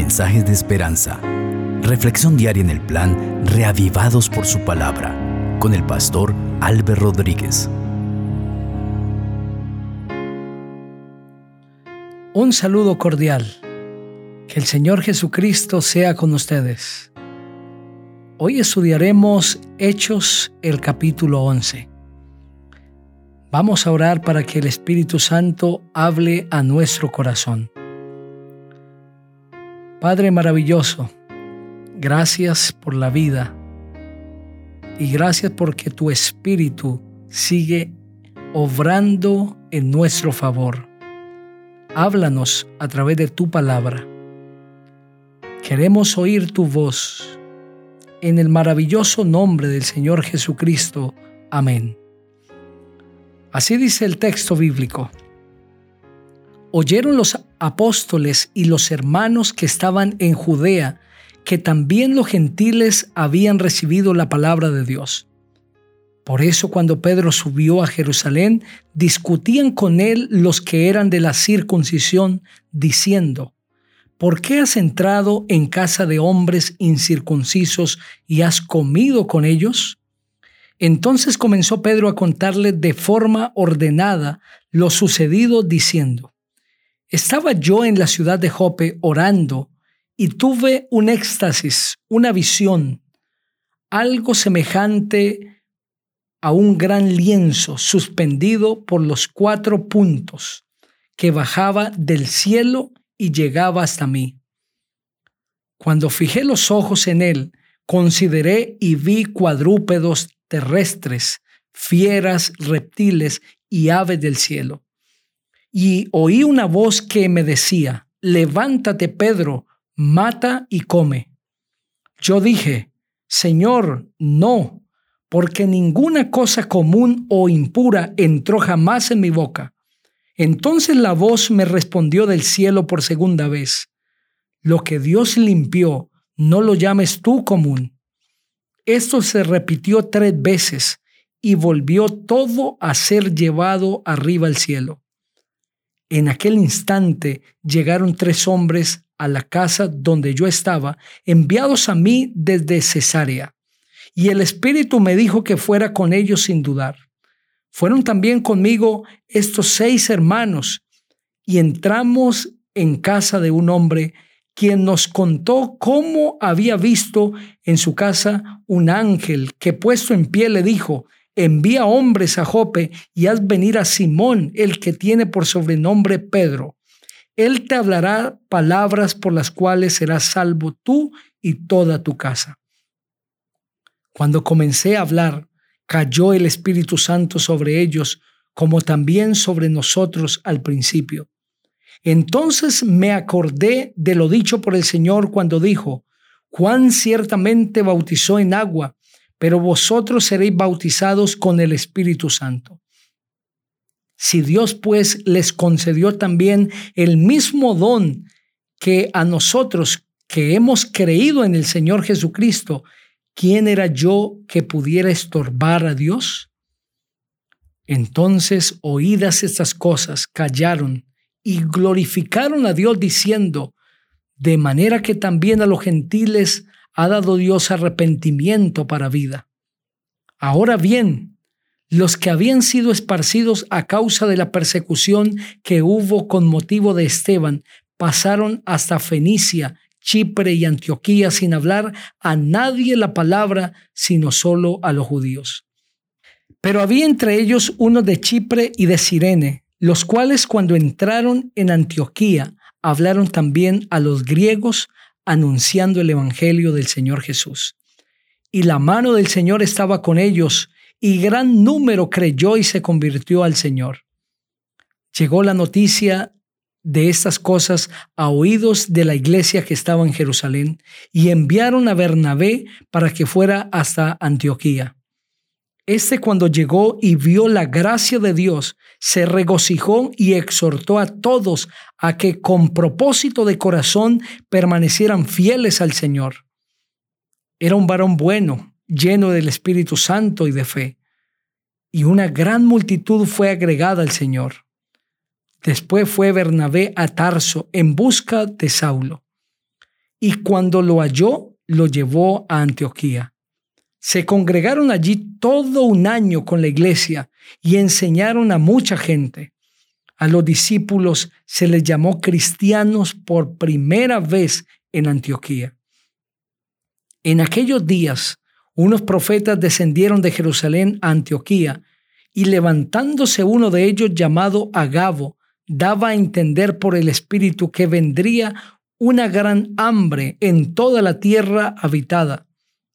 Mensajes de esperanza. Reflexión diaria en el plan Reavivados por su palabra con el pastor Álvaro Rodríguez. Un saludo cordial. Que el Señor Jesucristo sea con ustedes. Hoy estudiaremos Hechos el capítulo 11. Vamos a orar para que el Espíritu Santo hable a nuestro corazón. Padre maravilloso, gracias por la vida y gracias porque tu Espíritu sigue obrando en nuestro favor. Háblanos a través de tu palabra. Queremos oír tu voz. En el maravilloso nombre del Señor Jesucristo. Amén. Así dice el texto bíblico. Oyeron los apóstoles y los hermanos que estaban en Judea que también los gentiles habían recibido la palabra de Dios. Por eso cuando Pedro subió a Jerusalén, discutían con él los que eran de la circuncisión, diciendo, ¿por qué has entrado en casa de hombres incircuncisos y has comido con ellos? Entonces comenzó Pedro a contarle de forma ordenada lo sucedido, diciendo, Estaba yo en la ciudad de Jope orando y tuve un éxtasis, una visión, algo semejante a un gran lienzo suspendido por los cuatro puntos que bajaba del cielo y llegaba hasta mí. Cuando fijé los ojos en él, consideré y vi cuadrúpedos terrestres, fieras, reptiles y aves del cielo. Y oí una voz que me decía, levántate Pedro, mata y come. Yo dije, Señor, no, porque ninguna cosa común o impura entró jamás en mi boca. Entonces la voz me respondió del cielo por segunda vez, lo que Dios limpió, no lo llames tú común. Esto se repitió tres veces y volvió todo a ser llevado arriba al cielo. En aquel instante llegaron tres hombres a la casa donde yo estaba, enviados a mí desde Cesarea. Y el Espíritu me dijo que fuera con ellos sin dudar. Fueron también conmigo estos seis hermanos y entramos en casa de un hombre quien nos contó cómo había visto en su casa un ángel que puesto en pie le dijo, envía hombres a Jope y haz venir a Simón, el que tiene por sobrenombre Pedro. Él te hablará palabras por las cuales serás salvo tú y toda tu casa. Cuando comencé a hablar, cayó el Espíritu Santo sobre ellos, como también sobre nosotros al principio entonces me acordé de lo dicho por el Señor cuando dijo, Juan ciertamente bautizó en agua, pero vosotros seréis bautizados con el Espíritu Santo. Si Dios pues les concedió también el mismo don que a nosotros que hemos creído en el Señor Jesucristo, ¿quién era yo que pudiera estorbar a Dios? Entonces, oídas estas cosas, callaron y glorificaron a Dios diciendo, de manera que también a los gentiles ha dado Dios arrepentimiento para vida. Ahora bien, los que habían sido esparcidos a causa de la persecución que hubo con motivo de Esteban pasaron hasta Fenicia, Chipre y Antioquía sin hablar a nadie la palabra, sino solo a los judíos. Pero había entre ellos uno de Chipre y de Sirene, los cuales cuando entraron en Antioquía hablaron también a los griegos anunciando el Evangelio del Señor Jesús. Y la mano del Señor estaba con ellos, y gran número creyó y se convirtió al Señor. Llegó la noticia de estas cosas a oídos de la iglesia que estaba en Jerusalén, y enviaron a Bernabé para que fuera hasta Antioquía. Este cuando llegó y vio la gracia de Dios, se regocijó y exhortó a todos a que con propósito de corazón permanecieran fieles al Señor. Era un varón bueno, lleno del Espíritu Santo y de fe, y una gran multitud fue agregada al Señor. Después fue Bernabé a Tarso en busca de Saulo. y cuando lo halló, lo llevó a Antioquía. Se congregaron allí todo un año con la iglesia y enseñaron a mucha gente. A los discípulos se les llamó cristianos por primera vez en Antioquía. En aquellos días, unos profetas descendieron de Jerusalén a Antioquía y levantándose uno de ellos llamado Agabo, daba a entender por el Espíritu que vendría una gran hambre en toda la tierra habitada,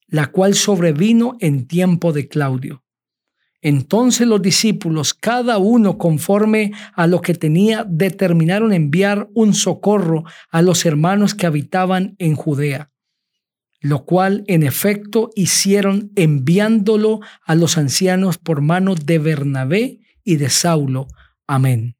la cual sobrevino en tiempo de Claudio. Entonces los discípulos, cada uno conforme a lo que tenía, determinaron enviar un socorro a los hermanos que habitaban en Judea, lo cual en efecto hicieron enviándolo a los ancianos por mano de Bernabé y de Saulo. Amén.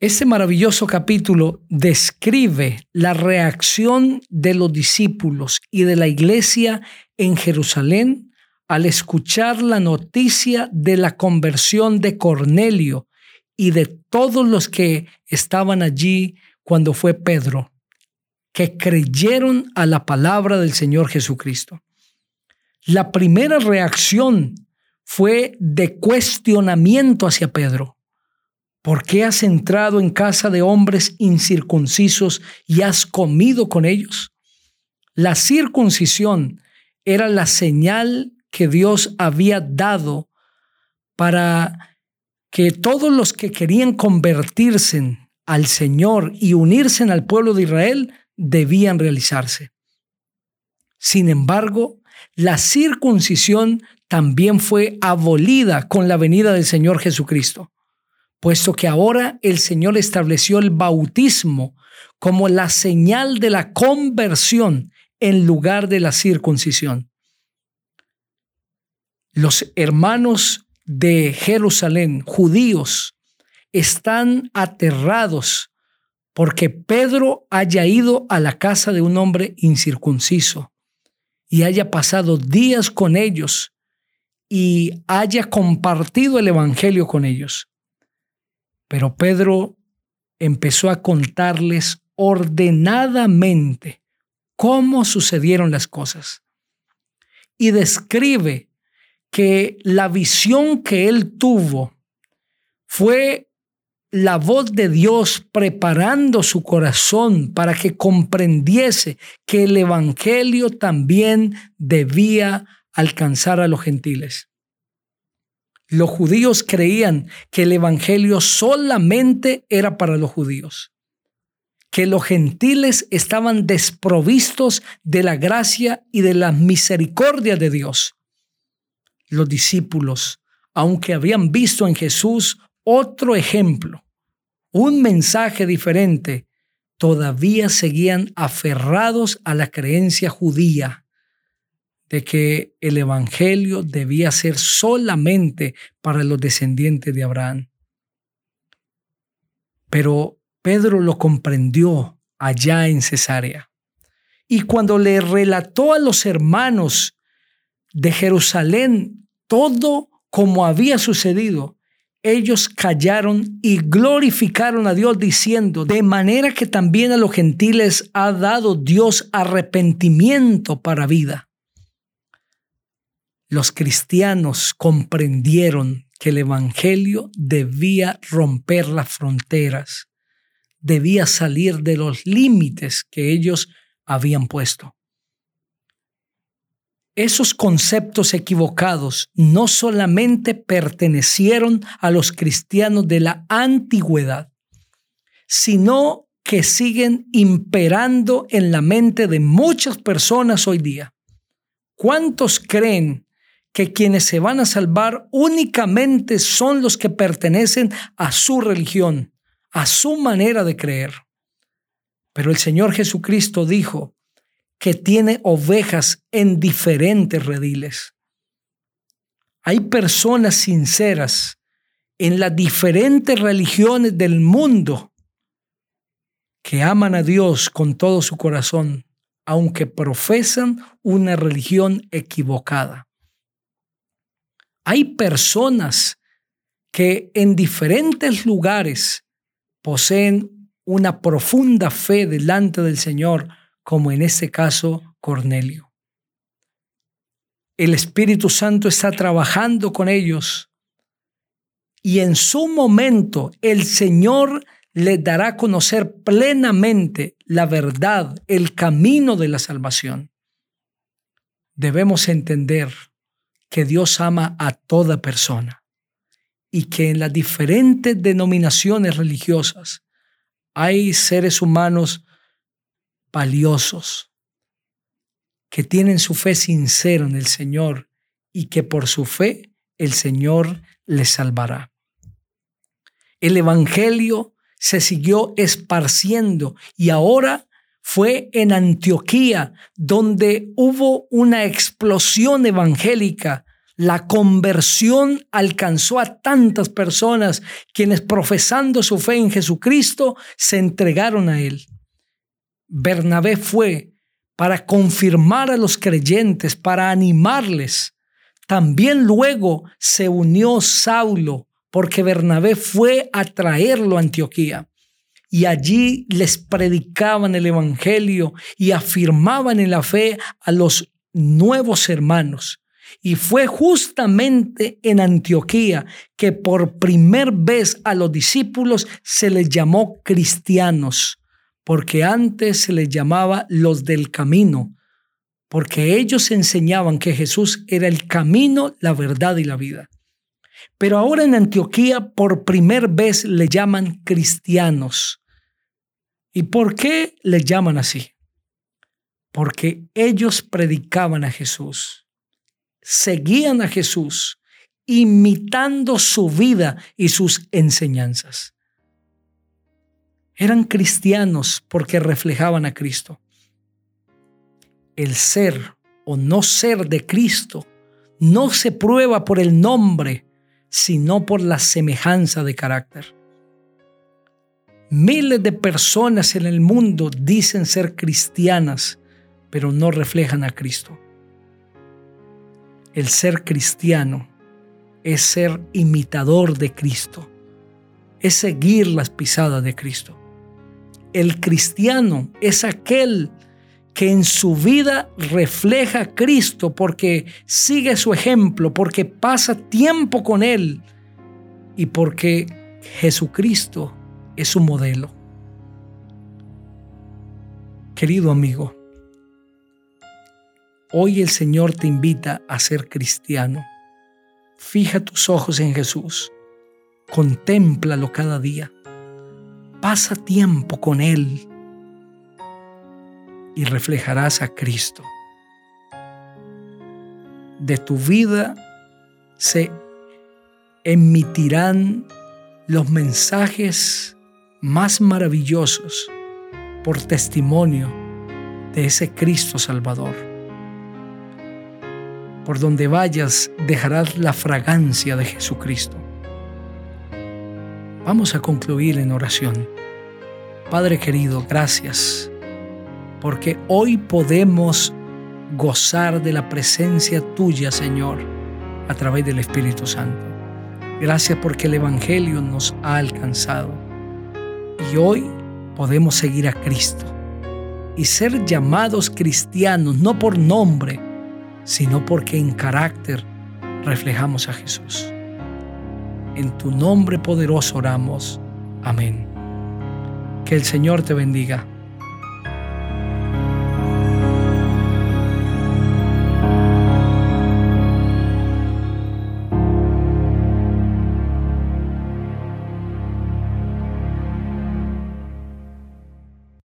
Este maravilloso capítulo describe la reacción de los discípulos y de la iglesia en Jerusalén al escuchar la noticia de la conversión de Cornelio y de todos los que estaban allí cuando fue Pedro, que creyeron a la palabra del Señor Jesucristo. La primera reacción fue de cuestionamiento hacia Pedro. ¿Por qué has entrado en casa de hombres incircuncisos y has comido con ellos? La circuncisión era la señal que Dios había dado para que todos los que querían convertirse al Señor y unirse al pueblo de Israel debían realizarse. Sin embargo, la circuncisión también fue abolida con la venida del Señor Jesucristo, puesto que ahora el Señor estableció el bautismo como la señal de la conversión en lugar de la circuncisión. Los hermanos de Jerusalén, judíos, están aterrados porque Pedro haya ido a la casa de un hombre incircunciso y haya pasado días con ellos y haya compartido el Evangelio con ellos. Pero Pedro empezó a contarles ordenadamente cómo sucedieron las cosas y describe que la visión que él tuvo fue la voz de Dios preparando su corazón para que comprendiese que el Evangelio también debía alcanzar a los gentiles. Los judíos creían que el Evangelio solamente era para los judíos, que los gentiles estaban desprovistos de la gracia y de la misericordia de Dios. Los discípulos, aunque habían visto en Jesús otro ejemplo, un mensaje diferente, todavía seguían aferrados a la creencia judía de que el Evangelio debía ser solamente para los descendientes de Abraham. Pero Pedro lo comprendió allá en Cesarea. Y cuando le relató a los hermanos de Jerusalén todo como había sucedido, ellos callaron y glorificaron a Dios diciendo, de manera que también a los gentiles ha dado Dios arrepentimiento para vida. Los cristianos comprendieron que el Evangelio debía romper las fronteras, debía salir de los límites que ellos habían puesto esos conceptos equivocados no solamente pertenecieron a los cristianos de la antigüedad, sino que siguen imperando en la mente de muchas personas hoy día. ¿Cuántos creen que quienes se van a salvar únicamente son los que pertenecen a su religión, a su manera de creer? Pero el Señor Jesucristo dijo, que tiene ovejas en diferentes rediles. Hay personas sinceras en las diferentes religiones del mundo que aman a Dios con todo su corazón, aunque profesan una religión equivocada. Hay personas que en diferentes lugares poseen una profunda fe delante del Señor, como en este caso Cornelio. El Espíritu Santo está trabajando con ellos y en su momento el Señor les dará a conocer plenamente la verdad, el camino de la salvación. Debemos entender que Dios ama a toda persona y que en las diferentes denominaciones religiosas hay seres humanos valiosos que tienen su fe sincera en el Señor y que por su fe el Señor les salvará. El Evangelio se siguió esparciendo y ahora fue en Antioquía donde hubo una explosión evangélica. La conversión alcanzó a tantas personas quienes profesando su fe en Jesucristo se entregaron a Él. Bernabé fue para confirmar a los creyentes, para animarles. También luego se unió Saulo porque Bernabé fue a traerlo a Antioquía. Y allí les predicaban el Evangelio y afirmaban en la fe a los nuevos hermanos. Y fue justamente en Antioquía que por primera vez a los discípulos se les llamó cristianos, porque antes se les llamaba los del camino, porque ellos enseñaban que Jesús era el camino, la verdad y la vida. Pero ahora en Antioquía por primera vez le llaman cristianos. ¿Y por qué le llaman así? Porque ellos predicaban a Jesús, seguían a Jesús, imitando su vida y sus enseñanzas. Eran cristianos porque reflejaban a Cristo. El ser o no ser de Cristo no se prueba por el nombre, sino por la semejanza de carácter. Miles de personas en el mundo dicen ser cristianas, pero no reflejan a Cristo. El ser cristiano es ser imitador de Cristo, es seguir las pisadas de Cristo. El cristiano es aquel que en su vida refleja a Cristo porque sigue su ejemplo, porque pasa tiempo con Él y porque Jesucristo es su modelo. Querido amigo, hoy el Señor te invita a ser cristiano. Fija tus ojos en Jesús, contémplalo cada día, pasa tiempo con Él y reflejarás a Cristo. De tu vida se emitirán los mensajes más maravillosos por testimonio de ese Cristo Salvador. Por donde vayas dejarás la fragancia de Jesucristo. Vamos a concluir en oración. Padre querido, gracias porque hoy podemos gozar de la presencia tuya, Señor, a través del Espíritu Santo. Gracias porque el Evangelio nos ha alcanzado y hoy podemos seguir a Cristo y ser llamados cristianos no por nombre, sino porque en carácter reflejamos a Jesús. En tu nombre poderoso oramos. Amén. Que el Señor te bendiga.